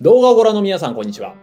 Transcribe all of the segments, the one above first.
動画をご覧の皆さん、こんにちは。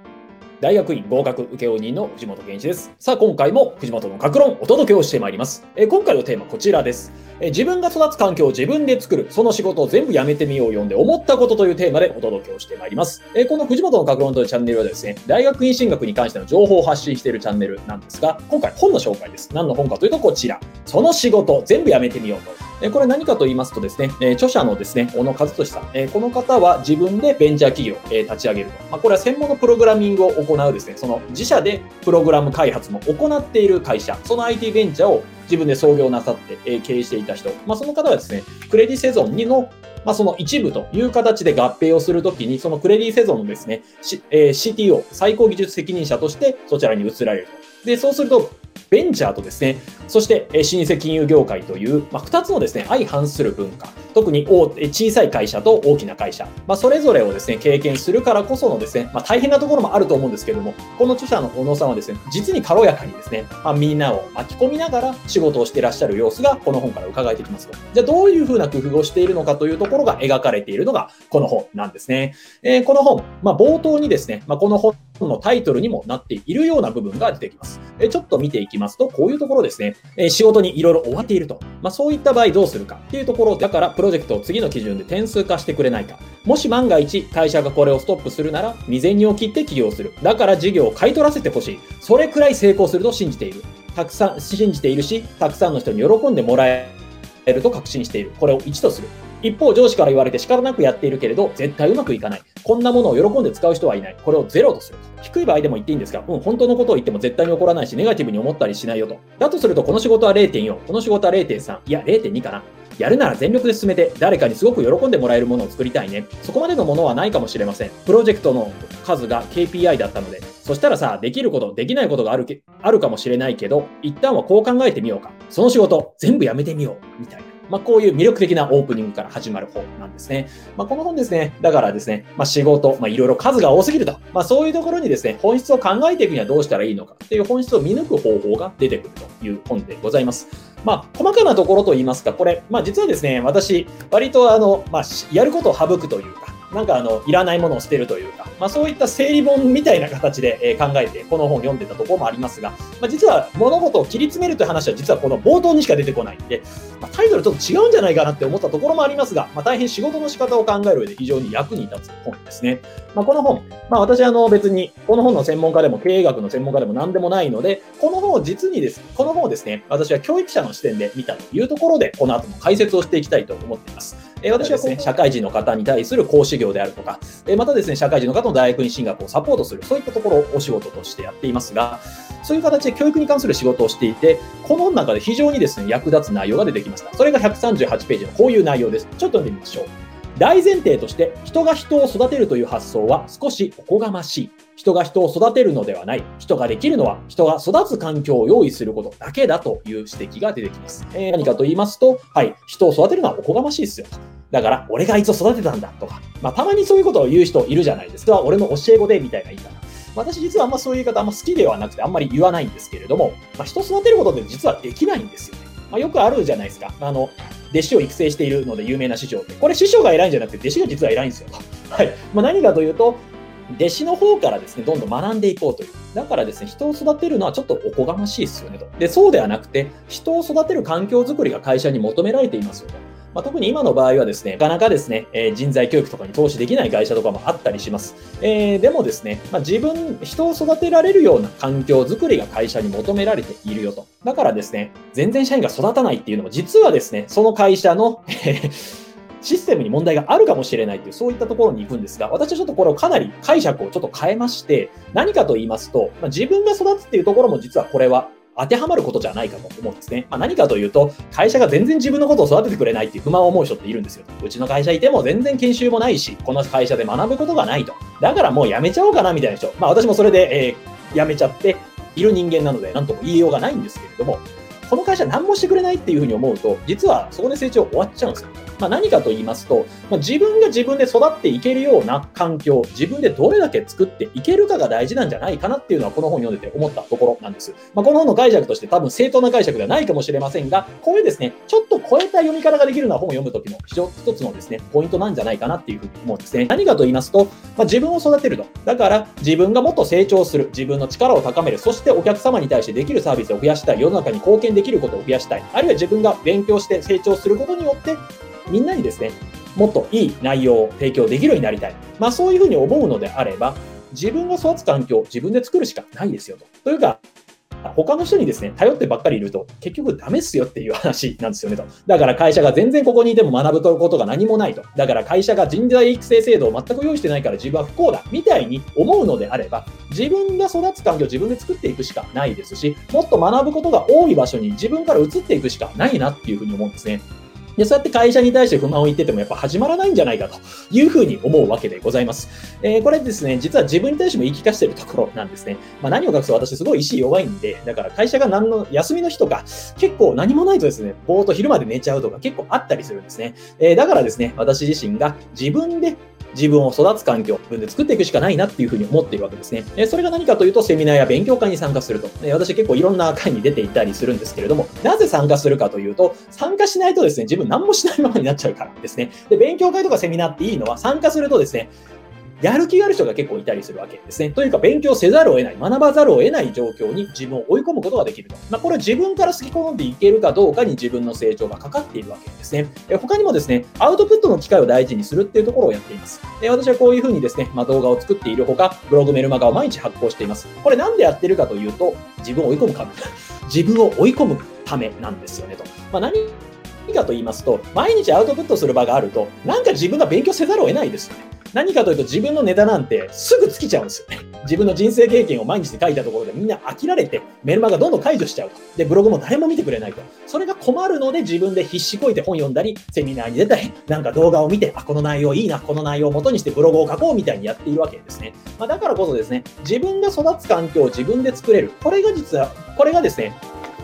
大学院合格請負人の藤本健一です。さあ、今回も藤本の格論お届けをしてまいります。え今回のテーマこちらです、え自分が育つ環境を自分で作る、その仕事を全部やめてみよう読んで思ったことというテーマでお届けをしてまいります。えこの藤本の格論というチャンネルはですね、大学院進学に関しての情報を発信しているチャンネルなんですが、今回本の紹介です。何の本かというとこちら。その仕事全部やめてみようと。これ何かと言いますとですね、著者のですね、小野和俊さん、この方は自分でベンチャー企業を立ち上げると。まあ、これは専門のプログラミングを行うですね、その自社でプログラム開発も行っている会社、その IT ベンチャーを自分で創業なさって経営していた人、まあ、その方はですね、クレディセゾン2のまあ、その一部という形で合併をするときに、そのクレディセゾンのですね、CTO、最高技術責任者としてそちらに移られると。で、そうすると、ベンチャーとですね、そして老舗金融業界という、まあ、2つのですね、相反する文化、特に大小さい会社と大きな会社、まあ、それぞれをですね、経験するからこそのですね、まあ、大変なところもあると思うんですけども、この著者の小野さんはですね、実に軽やかにですね、ま、みんなを巻き込みながら仕事をしていらっしゃる様子がこの本から伺えてきますと。じゃあどういうふうな工夫をしているのかというところが描かれているのがこの本なんですね。えー、この本、ま、冒頭にですね、ま、この本のタイトルにもなっているような部分が出てきます。え、ちょっと見ていきますと、こういうところですね、え仕事にいろいろ終わっていると。まあ、そういった場合どうするかっていうところ、だからプロジェクトを次の基準で点数化してくれないか。もし万が一会社がこれをストップするなら未然にを切って起業する。だから事業を買い取らせてほしい。それくらい成功すると信じている。たくさん信じているし、たくさんの人に喜んでもらえると確信している。これを1とする。一方、上司から言われて仕方なくやっているけれど、絶対うまくいかない。こんなものを喜んで使う人はいない。これをゼロとすると。低い場合でも言っていいんですが、うん、本当のことを言っても絶対に起こらないし、ネガティブに思ったりしないよと。だとすると、この仕事は0.4、この仕事は0.3、いや、0.2かな。やるなら全力で進めて、誰かにすごく喜んでもらえるものを作りたいね。そこまでのものはないかもしれません。プロジェクトの数が KPI だったので、そしたらさ、できること、できないことがあるけあるかもしれないけど、一旦はこう考えてみようか。その仕事、全部やめてみよう。みたいな。まあ、こういう魅力的なオープニングから始まる本なんですね。まあ、この本ですね、だからですね、まあ、仕事、まあ、いろいろ数が多すぎると。まあ、そういうところにですね、本質を考えていくにはどうしたらいいのかっていう本質を見抜く方法が出てくるという本でございます。まあ、細かなところといいますか、これ、まあ、実はですね、私、割とあの、まあ、やることを省くというか、なんかあの、いらないものを捨てるというか、まあそういった整理本みたいな形で、え考えて、この本を読んでたところもありますが、まあ実は物事を切り詰めるという話は実はこの冒頭にしか出てこないんで、まあ、タイトルちょっと違うんじゃないかなって思ったところもありますが、まあ大変仕事の仕方を考える上で非常に役に立つ本ですね。まあこの本、まあ私あの別に、この本の専門家でも経営学の専門家でも何でもないので、この本を実にです、この本をですね、私は教育者の視点で見たというところで、この後も解説をしていきたいと思っています。え私はですね、社会人の方に対する講師業であるとか、えまたですね、社会人の方の大学院進学をサポートする、そういったところをお仕事としてやっていますが、そういう形で教育に関する仕事をしていて、この中で非常にですね、役立つ内容が出てきました。それが138ページのこういう内容です。ちょっと読んでみましょう。大前提として人が人を育てるという発想は少しおこがましい。人が人を育てるのではない。人ができるのは人が育つ環境を用意することだけだという指摘が出てきます。えー、何かと言いますと、はい、人を育てるのはおこがましいですよ。だから、俺があいつを育てたんだとか、まあ、たまにそういうことを言う人いるじゃないですか。俺の教え子で、みたいな言い方。私実はあんまそういう言い方あんま好きではなくてあんまり言わないんですけれども、まあ、人育てることって実はできないんですよね。まあ、よくあるじゃないですか。あの、弟子を育成しているので有名な師匠って。これ師匠が偉いんじゃなくて、弟子が実は偉いんですよ。はい。まあ、何かというと、弟子の方からですね、どんどん学んでいこうという。だからですね、人を育てるのはちょっとおこがましいですよねと。で、そうではなくて、人を育てる環境づくりが会社に求められていますよと。まあ、特に今の場合はですね、なかなかですね、えー、人材教育とかに投資できない会社とかもあったりします。えー、でもですね、まあ、自分、人を育てられるような環境づくりが会社に求められているよと。だからですね、全然社員が育たないっていうのも実はですね、その会社の システムに問題があるかもしれないという、そういったところに行くんですが、私はちょっとこれをかなり解釈をちょっと変えまして、何かと言いますと、まあ、自分が育つっていうところも実はこれは当てはまることじゃないかと思うんですね。まあ、何かというと、会社が全然自分のことを育ててくれないっていう不満を思う人っているんですよ。うちの会社いても全然研修もないし、この会社で学ぶことがないと。だからもう辞めちゃおうかなみたいな人。まあ私もそれで、えー、辞めちゃっている人間なので、なんとも言いようがないんですけれども、この会社何もしてくれないっていうふうに思うと、実はそこで成長終わっちゃうんですよ。まあ、何かと言いますと、まあ、自分が自分で育っていけるような環境、自分でどれだけ作っていけるかが大事なんじゃないかなっていうのは、この本読んでて思ったところなんです。まあ、この本の解釈として多分正当な解釈ではないかもしれませんが、こういうですね、ちょっと超えた読み方ができるような本を読むときの非常一つのですね、ポイントなんじゃないかなっていうふうに思うんですね。何かと言いますと、ま、自分を育てると。だから自分がもっと成長する、自分の力を高める、そしてお客様に対してできるサービスを増やしたい、世の中に貢献できるできることを増やしたい、あるいは自分が勉強して成長することによって、みんなにですね、もっといい内容を提供できるようになりたい。まあそういうふうに思うのであれば、自分が育つ環境を自分で作るしかないですよと。というか、他の人にですね、頼ってばっかりいると、結局ダメっすよっていう話なんですよねと。だから会社が全然ここにいても学ぶことが何もないと。だから会社が人材育成制度を全く用意してないから自分は不幸だ、みたいに思うのであれば、自分が育つ環境を自分で作っていくしかないですし、もっと学ぶことが多い場所に自分から移っていくしかないなっていうふうに思うんですね。で、そうやって会社に対して不満を言っててもやっぱ始まらないんじゃないかというふうに思うわけでございます。えー、これですね、実は自分に対しても言い聞かせてるところなんですね。まあ、何を隠す私すごい意志弱いんで、だから会社が何の休みの日とか結構何もないとですね、ぼーっと昼まで寝ちゃうとか結構あったりするんですね。えー、だからですね、私自身が自分で自分を育つ環境、自分で作っていくしかないなっていうふうに思っているわけですね。それが何かというと、セミナーや勉強会に参加すると。私結構いろんな会に出ていたりするんですけれども、なぜ参加するかというと、参加しないとですね、自分何もしないままになっちゃうからですね。で、勉強会とかセミナーっていいのは、参加するとですね、やる気がある人が結構いたりするわけですね。というか、勉強せざるを得ない、学ばざるを得ない状況に自分を追い込むことができると。まあ、これは自分から好き好んでいけるかどうかに自分の成長がかかっているわけですね。他にもですね、アウトプットの機会を大事にするっていうところをやっています。私はこういうふうにですね、まあ、動画を作っているほか、ブログメルマガを毎日発行しています。これなんでやってるかというと、自分を追い込むか、自分を追い込むためなんですよねと。まあ、何かと言いますと、毎日アウトプットする場があると、なんか自分が勉強せざるを得ないですよね。何かというと自分のネタなんてすぐ尽きちゃうんですよね。自分の人生経験を毎日で書いたところでみんな飽きられてメルマガどんどん解除しちゃうと。で、ブログも誰も見てくれないと。それが困るので自分で必死こいて本読んだり、セミナーに出たり、なんか動画を見て、あ、この内容いいな、この内容を元にしてブログを書こうみたいにやっているわけですね。まあ、だからこそですね、自分が育つ環境を自分で作れる。これが実は、これがですね、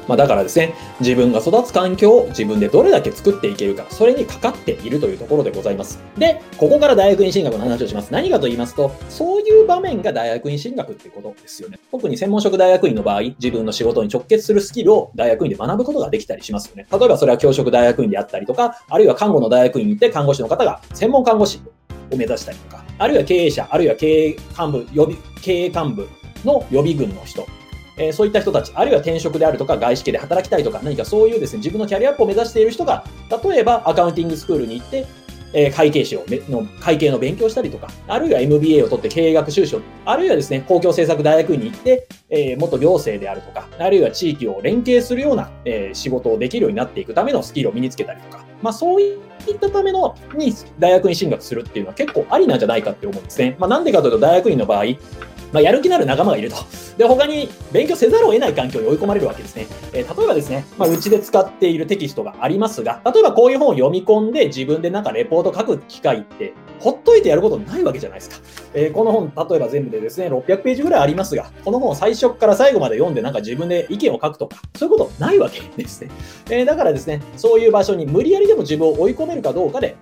まあ、だからですね、自分が育つ環境を自分でどれだけ作っていけるか、それにかかっているというところでございます。で、ここから大学院進学の話をします。何かと言いますと、そういう場面が大学院進学っていうことですよね。特に専門職大学院の場合、自分の仕事に直結するスキルを大学院で学ぶことができたりしますよね。例えばそれは教職大学院であったりとか、あるいは看護の大学院に行って看護師の方が専門看護師を目指したりとか、あるいは経営者、あるいは経営幹部、予備経営幹部の予備軍の人、えー、そういった人たち、あるいは転職であるとか、外資系で働きたいとか、何かそういうですね、自分のキャリアアップを目指している人が、例えばアカウンティングスクールに行って、えー、会計士をの会計の勉強したりとか、あるいは MBA を取って経営学修士を、あるいはですね、公共政策大学院に行って、えー、元行政であるとか、あるいは地域を連携するような、えー、仕事をできるようになっていくためのスキルを身につけたりとか、まあそういったためのに大学に進学するっていうのは結構ありなんじゃないかって思うんですね。まあなんでかというと大学院の場合、まあ、やる気のある仲間がいると。で、他に勉強せざるを得ない環境に追い込まれるわけですね。えー、例えばですね、まあ、うちで使っているテキストがありますが、例えばこういう本を読み込んで自分でなんかレポート書く機会って、ほっといてやることないわけじゃないですか。えー、この本、例えば全部でですね、600ページぐらいありますが、この本を最初から最後まで読んでなんか自分で意見を書くとか、そういうことないわけですね。えー、だからですね、そういう場所に無理やりでも自分を追い込めるかどうかで、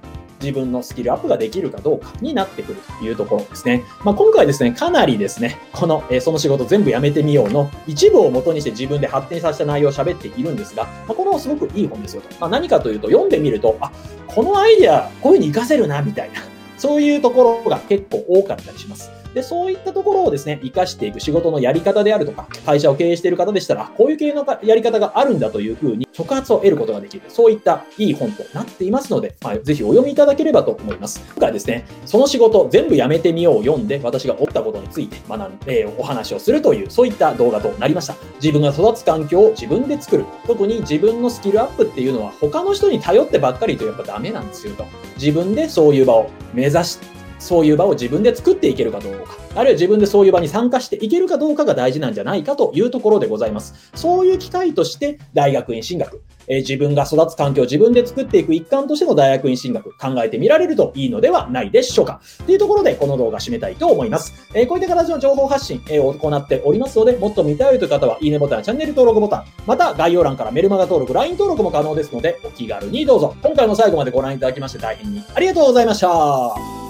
自分のスキルアップができるかどうかになってくるというところですね。まあ、今回ですね、かなりですね、この、えー、その仕事全部やめてみようの一部を元にして自分で発展させた内容を喋っているんですが、まあ、このすごくいい本ですよと。まあ、何かというと、読んでみると、あ、このアイデア、こういうふうに活かせるな、みたいな、そういうところが結構多かったりします。で、そういったところをですね、活かしていく仕事のやり方であるとか、会社を経営している方でしたら、こういう経営のやり方があるんだというふうに触発を得ることができる、そういったいい本となっていますので、まあ、ぜひお読みいただければと思います。今回ですね、その仕事全部やめてみようを読んで、私が起きたことについて学んで、えー、お話をするという、そういった動画となりました。自分が育つ環境を自分で作る。特に自分のスキルアップっていうのは、他の人に頼ってばっかりとやっぱダメなんですよと。自分でそういう場を目指して、そういう場を自分で作っていけるかどうか、あるいは自分でそういう場に参加していけるかどうかが大事なんじゃないかというところでございます。そういう機会として大学院進学、え、自分が育つ環境を自分で作っていく一環としての大学院進学考えてみられるといいのではないでしょうか。というところでこの動画締めたいと思います。え、こういった形の情報発信、え、行っておりますので、もっと見たいという方はいいねボタン、チャンネル登録ボタン、また概要欄からメルマガ登録、LINE 登録も可能ですので、お気軽にどうぞ。今回も最後までご覧いただきまして大変にありがとうございました。